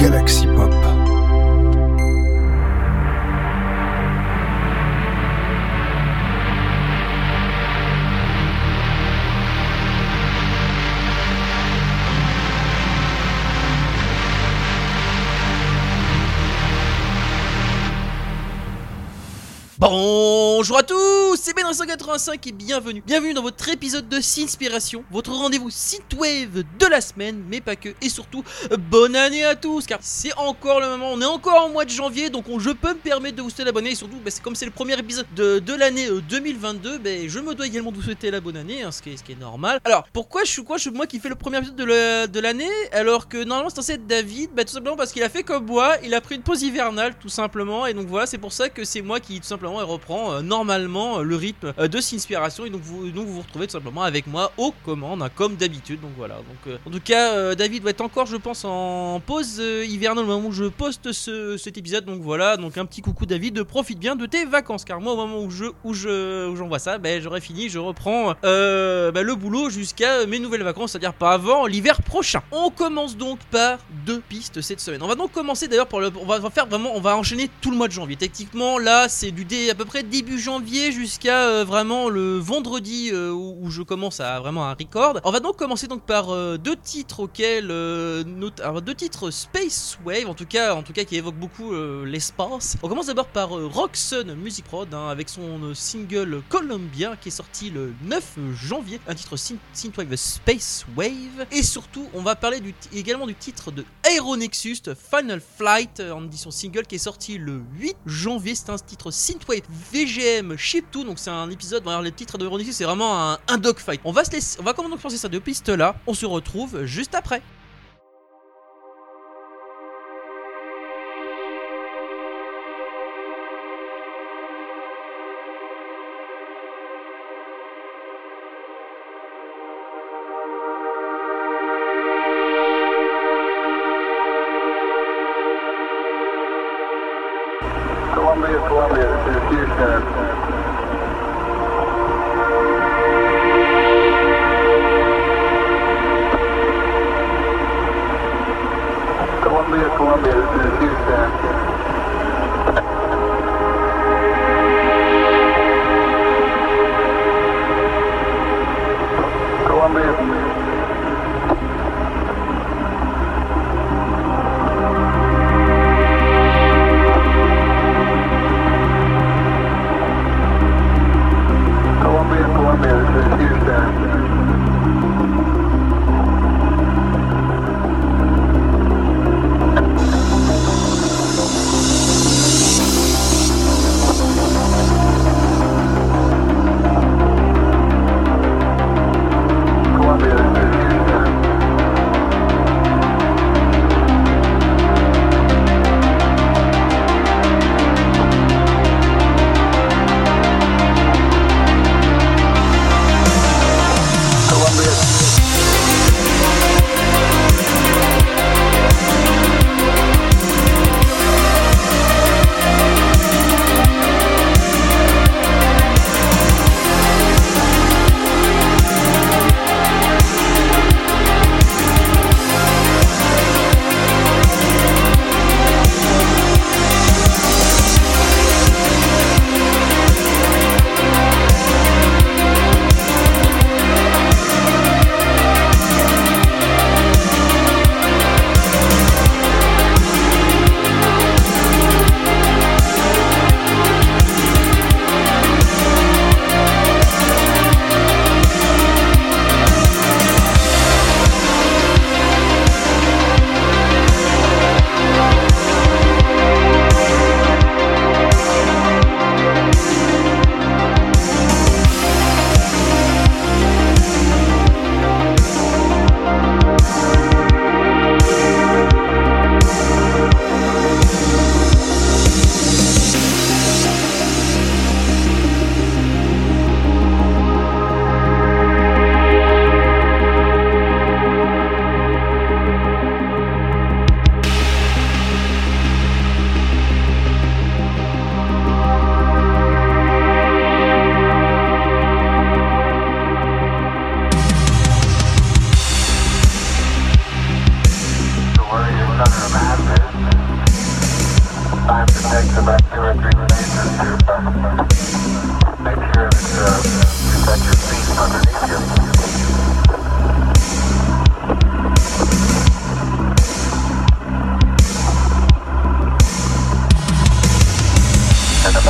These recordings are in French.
Galaxy Pop. Bonjour à tous, c'est Ben 185 et bienvenue. Bienvenue dans votre épisode de Sinspiration, votre rendez-vous synthwave de la semaine, mais pas que, et surtout bonne année à tous, car c'est encore le moment, on est encore en mois de janvier, donc on- je peux me permettre de vous souhaiter la bonne année, et surtout, bah, c'est comme c'est le premier épisode de, de l'année euh, 2022, bah, je me dois également de vous souhaiter la bonne année, hein, ce, qui est, ce qui est normal. Alors, pourquoi je suis quoi, je suis moi qui fais le premier épisode de l'année, alors que normalement c'est censé être David, bah tout simplement parce qu'il a fait comme moi, il a pris une pause hivernale tout simplement, et donc voilà, c'est pour ça que c'est moi qui tout simplement reprend euh, normalement euh, le rythme euh, de Sinspiration, et donc vous, vous retrouvez tout simplement avec moi aux commandes, hein, comme d'habitude, donc voilà. Donc, euh, en tout cas, euh, David va être encore, je pense, en pause hivernale au moment où je poste ce, cet épisode, donc voilà, donc un petit coucou David, profite bien de tes vacances, car moi au moment où je où je où j'envoie ça, ben j'aurai fini, je reprends ben, le boulot jusqu'à mes nouvelles vacances, c'est-à-dire pas avant l'hiver prochain. On commence donc par deux pistes cette semaine. On va donc commencer d'ailleurs pour le, on va faire vraiment, on va enchaîner tout le mois de janvier. Techniquement, là, c'est du dé à peu près début janvier jusqu'à euh, vraiment le vendredi euh, où, je commence à vraiment un record. On va donc commencer donc par euh, deux titres auxquels, deux titres Space Wave, en tout cas, en tout cas qui évoquent beaucoup l'espace. On commence d'abord par Roxanne Music Prod hein, avec son single Columbia qui est sorti le 9 janvier, un titre synth- synthwave Space Wave. Et surtout, on va parler également du titre de Aeronexus Final Flight euh, en édition single qui est sorti le 8 janvier. C'est un titre synthwave VGM chiptune, donc c'est un épisode. Alors les titres de Aeronexus, c'est vraiment un, dogfight. On va se laisser, on va comment donc penser ça deux pistes là. On se retrouve juste après.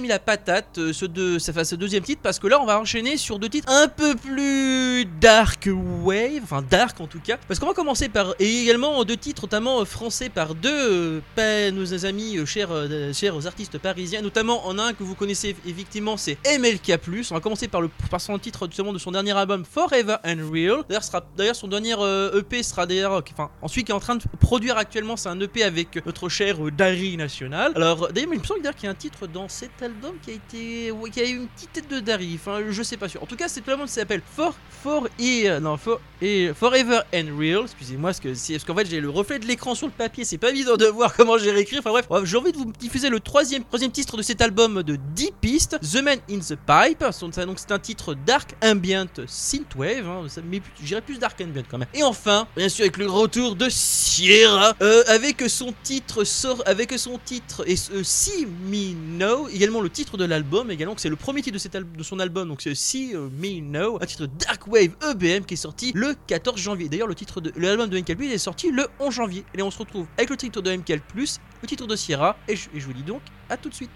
Mis la patate, euh, ce, deux, ce deuxième titre, parce que là, on va enchaîner sur deux titres un peu plus dark wave, enfin dark en tout cas. Parce qu'on va commencer par, et également deux titres, notamment euh, français, par deux euh, nos amis euh, chers, euh, chers artistes parisiens, notamment en un que vous connaissez effectivement, c'est MLK+. On va commencer par, le, par son titre justement de son dernier album Forever and Real. D'ailleurs, son dernier EP sera d'ailleurs, enfin, ensuite qui est en train de produire actuellement, c'est un EP avec notre cher Dari National. Alors, d'ailleurs, il me semble qu'il y a un titre dans cet album qui a été, qui a eu une petite tête de Dari. Enfin, je sais pas sûr. En tout cas, cet album s'appelle For For et non For et Forever and Real. Excusez-moi, parce que parce qu'en fait j'ai le reflet de l'écran sur le papier. C'est pas évident de voir comment j'ai réécrit. Enfin bref, j'ai envie de vous diffuser le troisième troisième titre de cet album de 10 pistes, The Man in the Pipe. Donc c'est un titre dark ambient synthwave, hein, mais j'irais plus dark ambient quand même. Et enfin, bien sûr avec le retour de Sierra, euh, avec son titre avec son titre et euh, See Me Know, également le titre de l'album, également c'est le premier titre de, son album, donc c'est See Me Know, un titre Dark Wave EBM qui est sorti le 14 janvier. D'ailleurs le titre de l'album de MKL est sorti le 11 janvier. Et on se retrouve avec le titre de MKL le titre de Sierra, et je vous dis donc à tout de suite.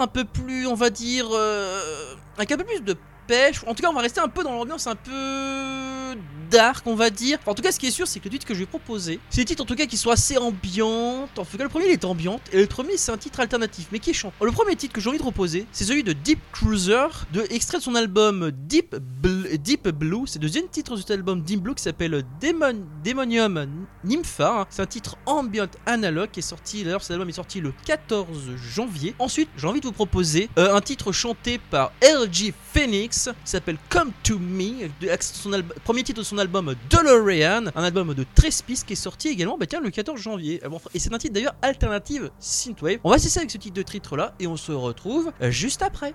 Un peu plus, on va dire, euh, avec un peu plus de pêche. En tout cas, on va rester un peu dans l'ambiance un peu dark, on va dire. En tout cas, ce qui est sûr, c'est que le titre que je vais proposer, c'est des titres en tout cas qui sont assez ambiantes. En tout cas, le premier il est ambiante et le premier c'est un titre alternatif, mais qui est chant. Le premier titre que j'ai envie de proposer, c'est celui de Deep Cruiser, de extrait de son album Deep, Deep Blue. C'est le deuxième titre de cet album Deep Blue qui s'appelle Demon, Demonium Nympha. hein. C'est un titre ambient analogue qui est sorti. D'ailleurs, cet album est sorti le 14 janvier. Ensuite, j'ai envie de vous proposer euh, un titre chanté par LG Phoenix qui s'appelle Come to Me, de- son alb- premier titre de son album DeLorean, un album de 13 pistes qui est sorti également bah tiens, le 14 janvier. Bon, Et c'est un titre d'ailleurs alternative synthwave. On va cesser avec ce titre de titre là et on se retrouve euh, juste après.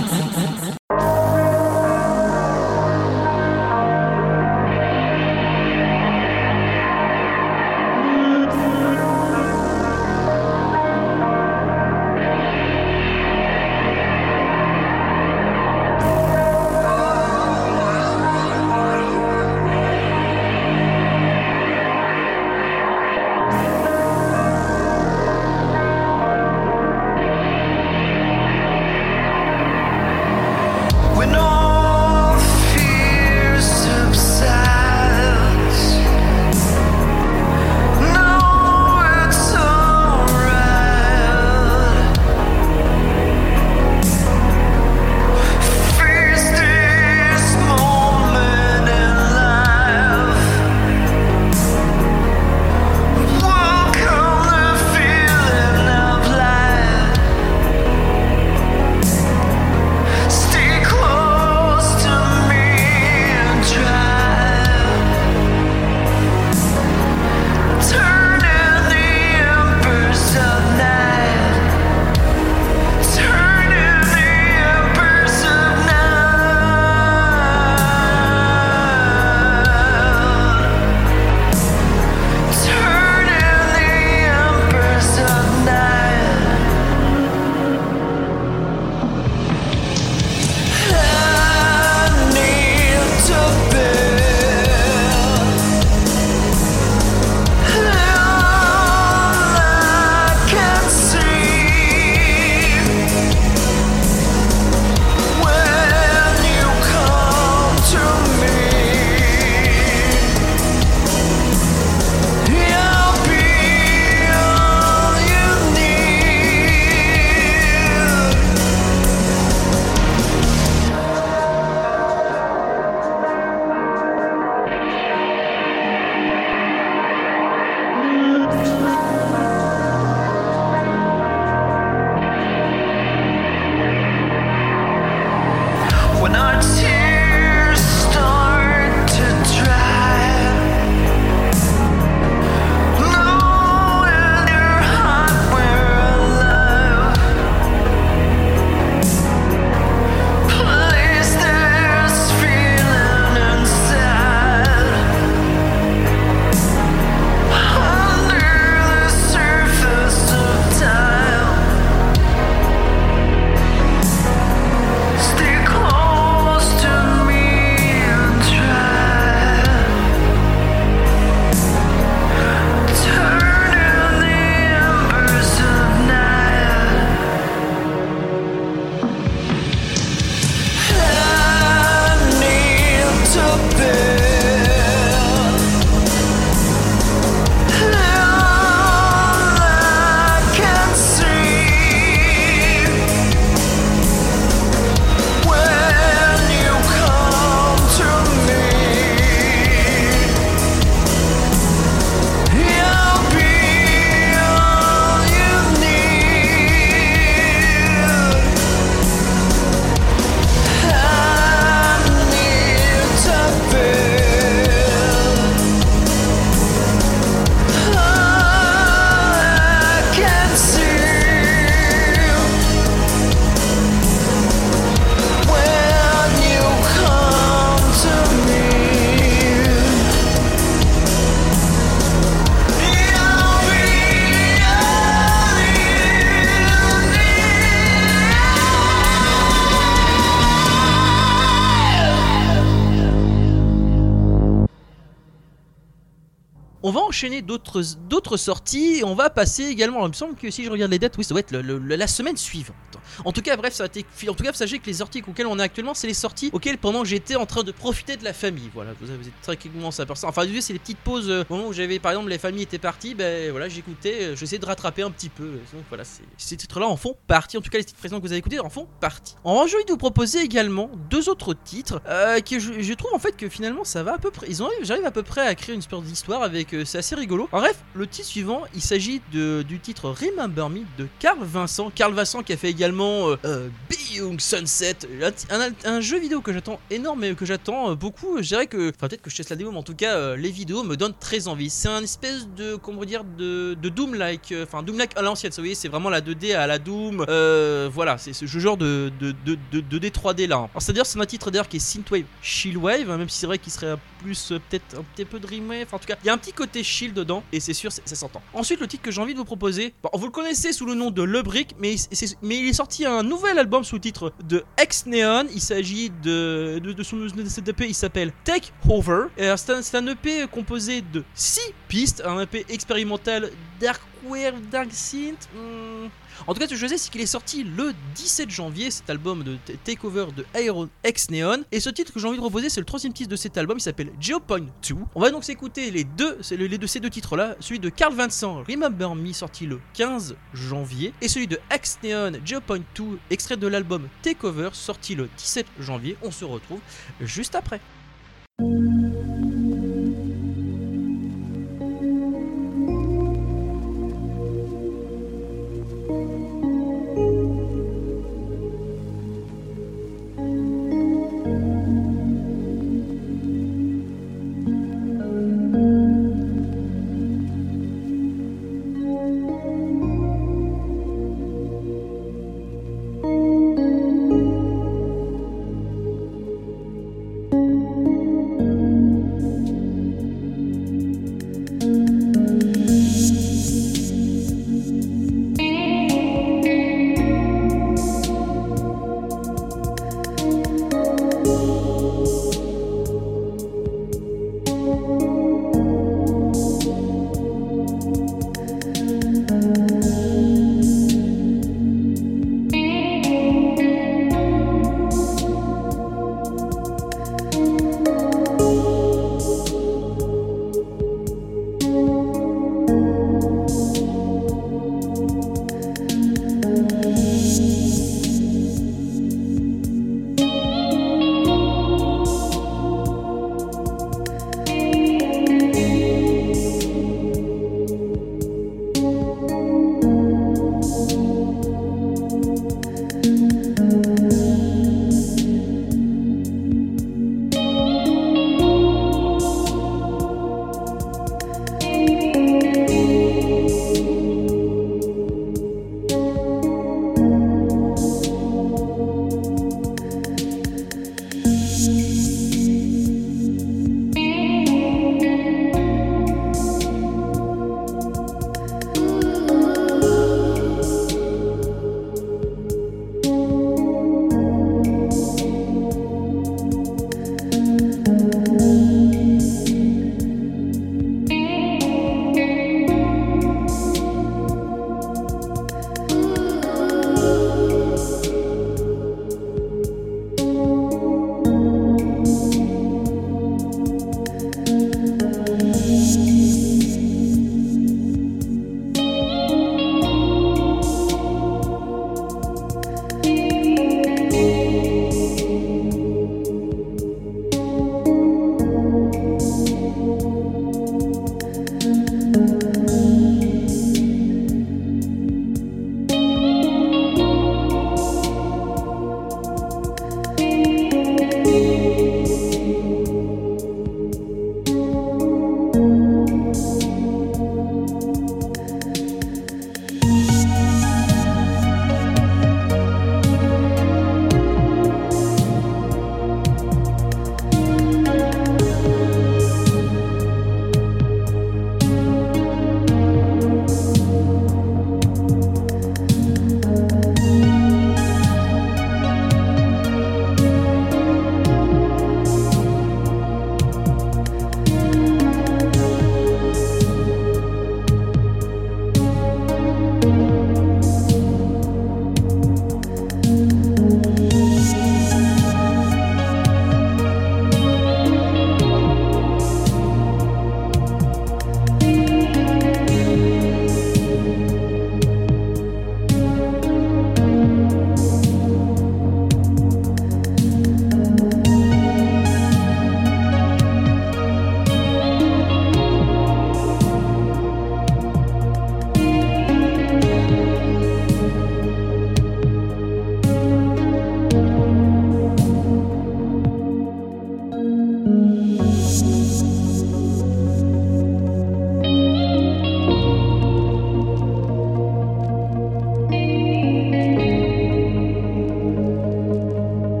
D'autres d'autres sorties et on va passer également. Il me semble que si je regarde les dates, oui, ça doit être la semaine suivante. En tout cas, bref, ça a été. En tout cas, sachez que les sorties auxquelles on est actuellement, c'est les sorties auxquelles pendant j'étais en train de profiter de la famille. Voilà, vous, vous êtes très clairement ça. Enfin, du coup, c'est les petites pauses. euh, au moment où j'avais, par exemple, les familles étaient parties, ben voilà, j'écoutais, euh, j'essayais de rattraper un petit peu. Donc voilà, ces titres-là en font partie. En tout cas, les titres précédents que vous avez écoutés en font partie. En j'ai envie de vous proposer également deux autres titres euh, que je, je trouve en fait que finalement ça va à peu près. Ils ont, j'arrive à peu près à créer une espèce d'histoire avec. euh, c'est assez rigolo. En bref, le titre suivant, il s'agit du titre Remember Me de Carl Vincent. Carl Vincent qui a fait également euh, euh, Beyond Sunset, un, jeu vidéo que j'attends énorme et que j'attends euh, beaucoup. Je dirais que, enfin peut-être que je teste la démo, mais en tout cas euh, les vidéos me donnent très envie. C'est un espèce de, comment dire, de, de Doom-like, enfin Doom-like à l'ancienne. Vous voyez, c'est vraiment la 2D à la Doom. Voilà, c'est ce genre de, de, de, de, 2D 3D là. Alors c'est-à-dire c'est un titre d'ailleurs qui est synthwave, shieldwave, hein, même si c'est vrai qu'il serait plus peut-être un petit peu dreamwave. Enfin, en tout cas, il y a un petit côté shield dedans et c'est sûr, Ensuite, le titre que j'ai envie de vous proposer, bon, vous le connaissez sous le nom de Le Brick, mais, mais il est sorti un nouvel album sous le titre de Ex Neon. Il s'agit de, de, son de cet EP, il s'appelle Take Over. C'est un, un EP composé de 6 pistes, un EP expérimental Darkware, Dark Synth. hmm, en tout cas, ce que je sais, c'est qu'il est sorti le 17 janvier, cet album de Takeover de Iron X Neon. Et ce titre que j'ai envie de reposer, c'est le troisième titre de cet album, il s'appelle Geopoint 2. On va donc s'écouter les deux, les deux, ces deux titres-là, celui de Carl Vincent, Remember Me, sorti le 15 janvier, et celui de X Neon, Geopoint 2, extrait de l'album Takeover, sorti le 17 janvier. On se retrouve juste après.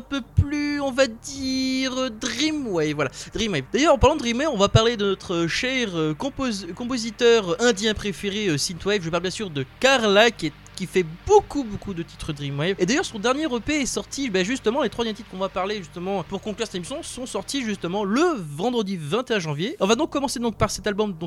Peu plus, on va dire, Dreamwave. Voilà, Dreamwave. D'ailleurs, en parlant de Dreamwave, on va parler de notre cher euh, compos- compositeur indien préféré, euh, Synthwave. Je parle bien sûr de Carla, qui est qui fait beaucoup beaucoup de titres Dreamwave. Et d'ailleurs son dernier EP est sorti ben, justement les trois derniers titres qu'on va parler justement pour conclure cette émission sont sortis justement le vendredi 21 janvier. On va donc commencer donc par cet album dont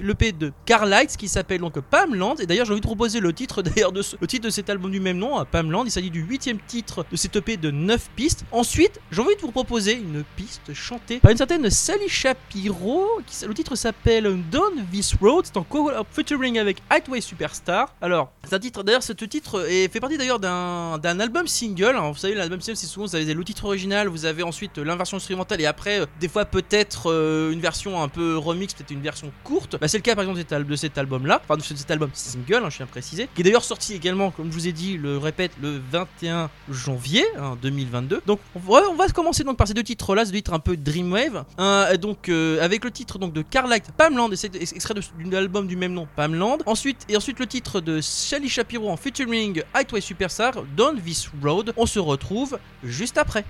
l'EP de Carlight qui s'appelle donc Pamland. Et d'ailleurs j'ai envie de proposer le titre d'ailleurs de ce- le titre de cet album du même nom à Pamland. Il s'agit du huitième titre de cet EP de 9 pistes. Ensuite j'ai envie de vous proposer une piste chantée par une certaine Sally Shapiro qui, le titre s'appelle Down This Road. C'est en featuring avec Highway Superstar. Alors c'est un titre d'ailleurs ce titre est, fait partie d'ailleurs d'un album single. Hein. vous savez l'album single c'est souvent vous avez le titre original vous avez ensuite l'inversion instrumentale et après euh, des fois peut-être euh, une version un peu remix peut-être une version courte. Bah, c'est le cas par exemple de cet, al- de cet album là enfin de ce- cet album single hein, je tiens à préciser qui est d'ailleurs sorti également comme je vous ai dit le répète le 21 janvier hein, 2022 donc on va, commencer donc par ces deux titres là ce titre un peu Dreamwave Un- donc euh, avec le titre donc de Carlight Pamland et c'est extrait d'un album du même nom Pamland. Ensuite et ensuite le titre de Shelly Shapiro en featuring Highway Superstar Down This Road. On se retrouve juste après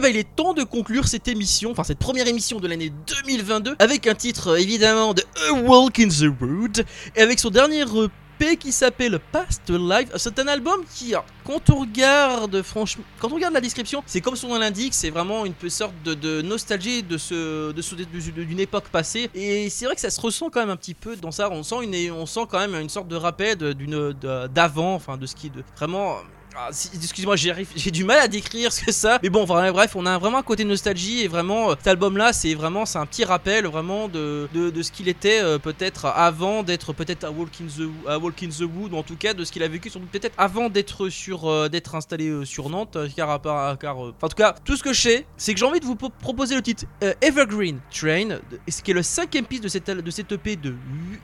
bah il est temps de conclure cette émission, enfin cette première émission de l'année 2022, avec un titre euh, évidemment de A Walk in the Wood, et avec son dernier EP qui s'appelle Past Life. C'est un album qui, alors, quand on regarde, franchement, quand on regarde la description, c'est comme son nom l'indique, c'est vraiment une sorte de, nostalgie de ce, de d'une époque passée. Et c'est vrai que ça se ressent quand même un petit peu dans ça. On sent une, on sent quand même une sorte de rappel d'avant, enfin de ce qui, de vraiment. Ah, Excuse-moi, j'ai du mal à décrire ce que ça. Mais bon, bref, on a vraiment un côté nostalgie et vraiment euh, cet album-là, c'est vraiment, un petit rappel vraiment de, de, ce qu'il était euh, peut-être avant d'être peut-être à Walk in the Walk in the Wood en tout cas de ce qu'il a vécu peut-être avant d'être sur euh, d'être installé sur Nantes. Car, en tout cas, tout ce que je sais, c'est que j'ai envie de vous pro- proposer le titre Evergreen Train, ce qui est le cinquième piste de cette de cette EP de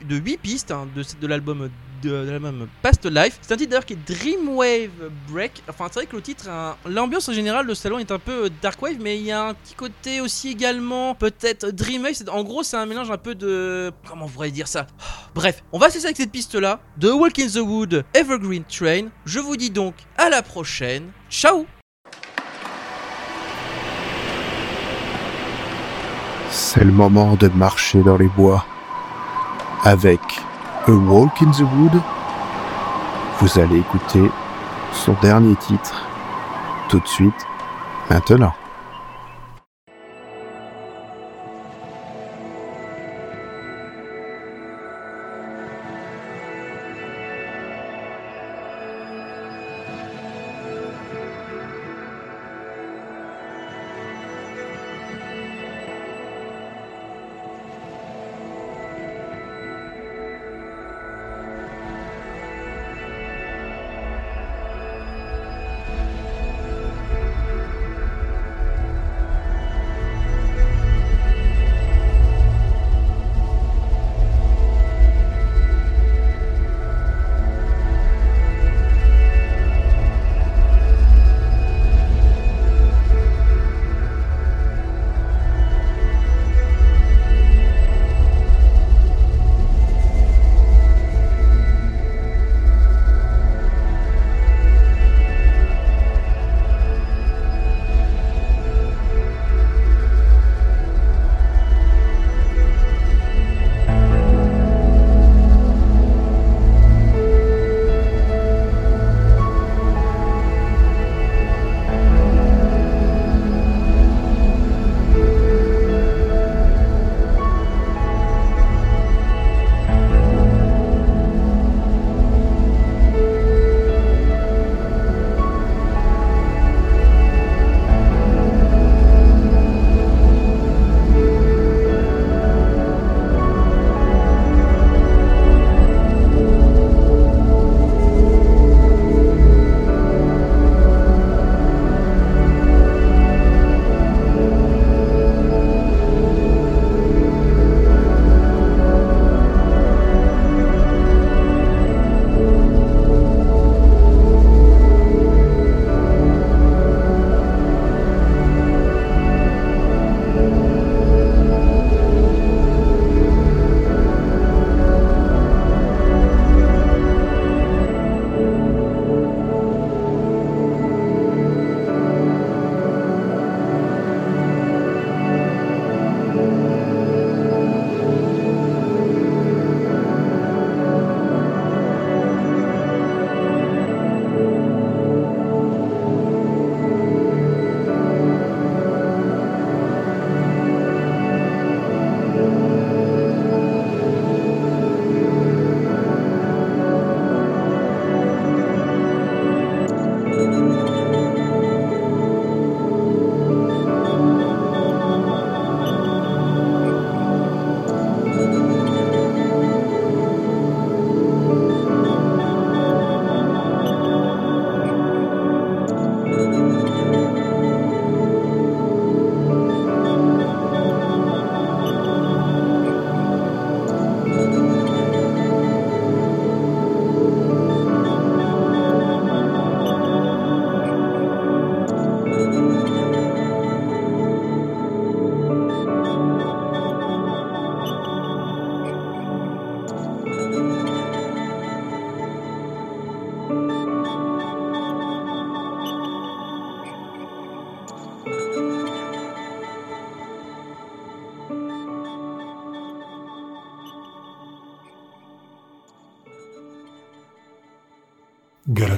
de 8 pistes hein, de, de l'album de, de l'album Past Life. C'est un titre d'ailleurs qui est Dreamwave Break. Enfin, c'est vrai que le titre, hein, l'ambiance en général ce salon est un peu euh, Dark Wave, mais il y a un petit côté aussi également peut-être Dreamwave. En gros, c'est un mélange un peu de. Comment on pourrait dire ça? Bref, on va se laisser avec cette piste là de Walk in the Wood Evergreen Train. Je vous dis donc à la prochaine. Ciao C'est le moment de marcher dans les bois. Avec A Walk in the Wood, vous allez écouter son dernier titre tout de suite, maintenant.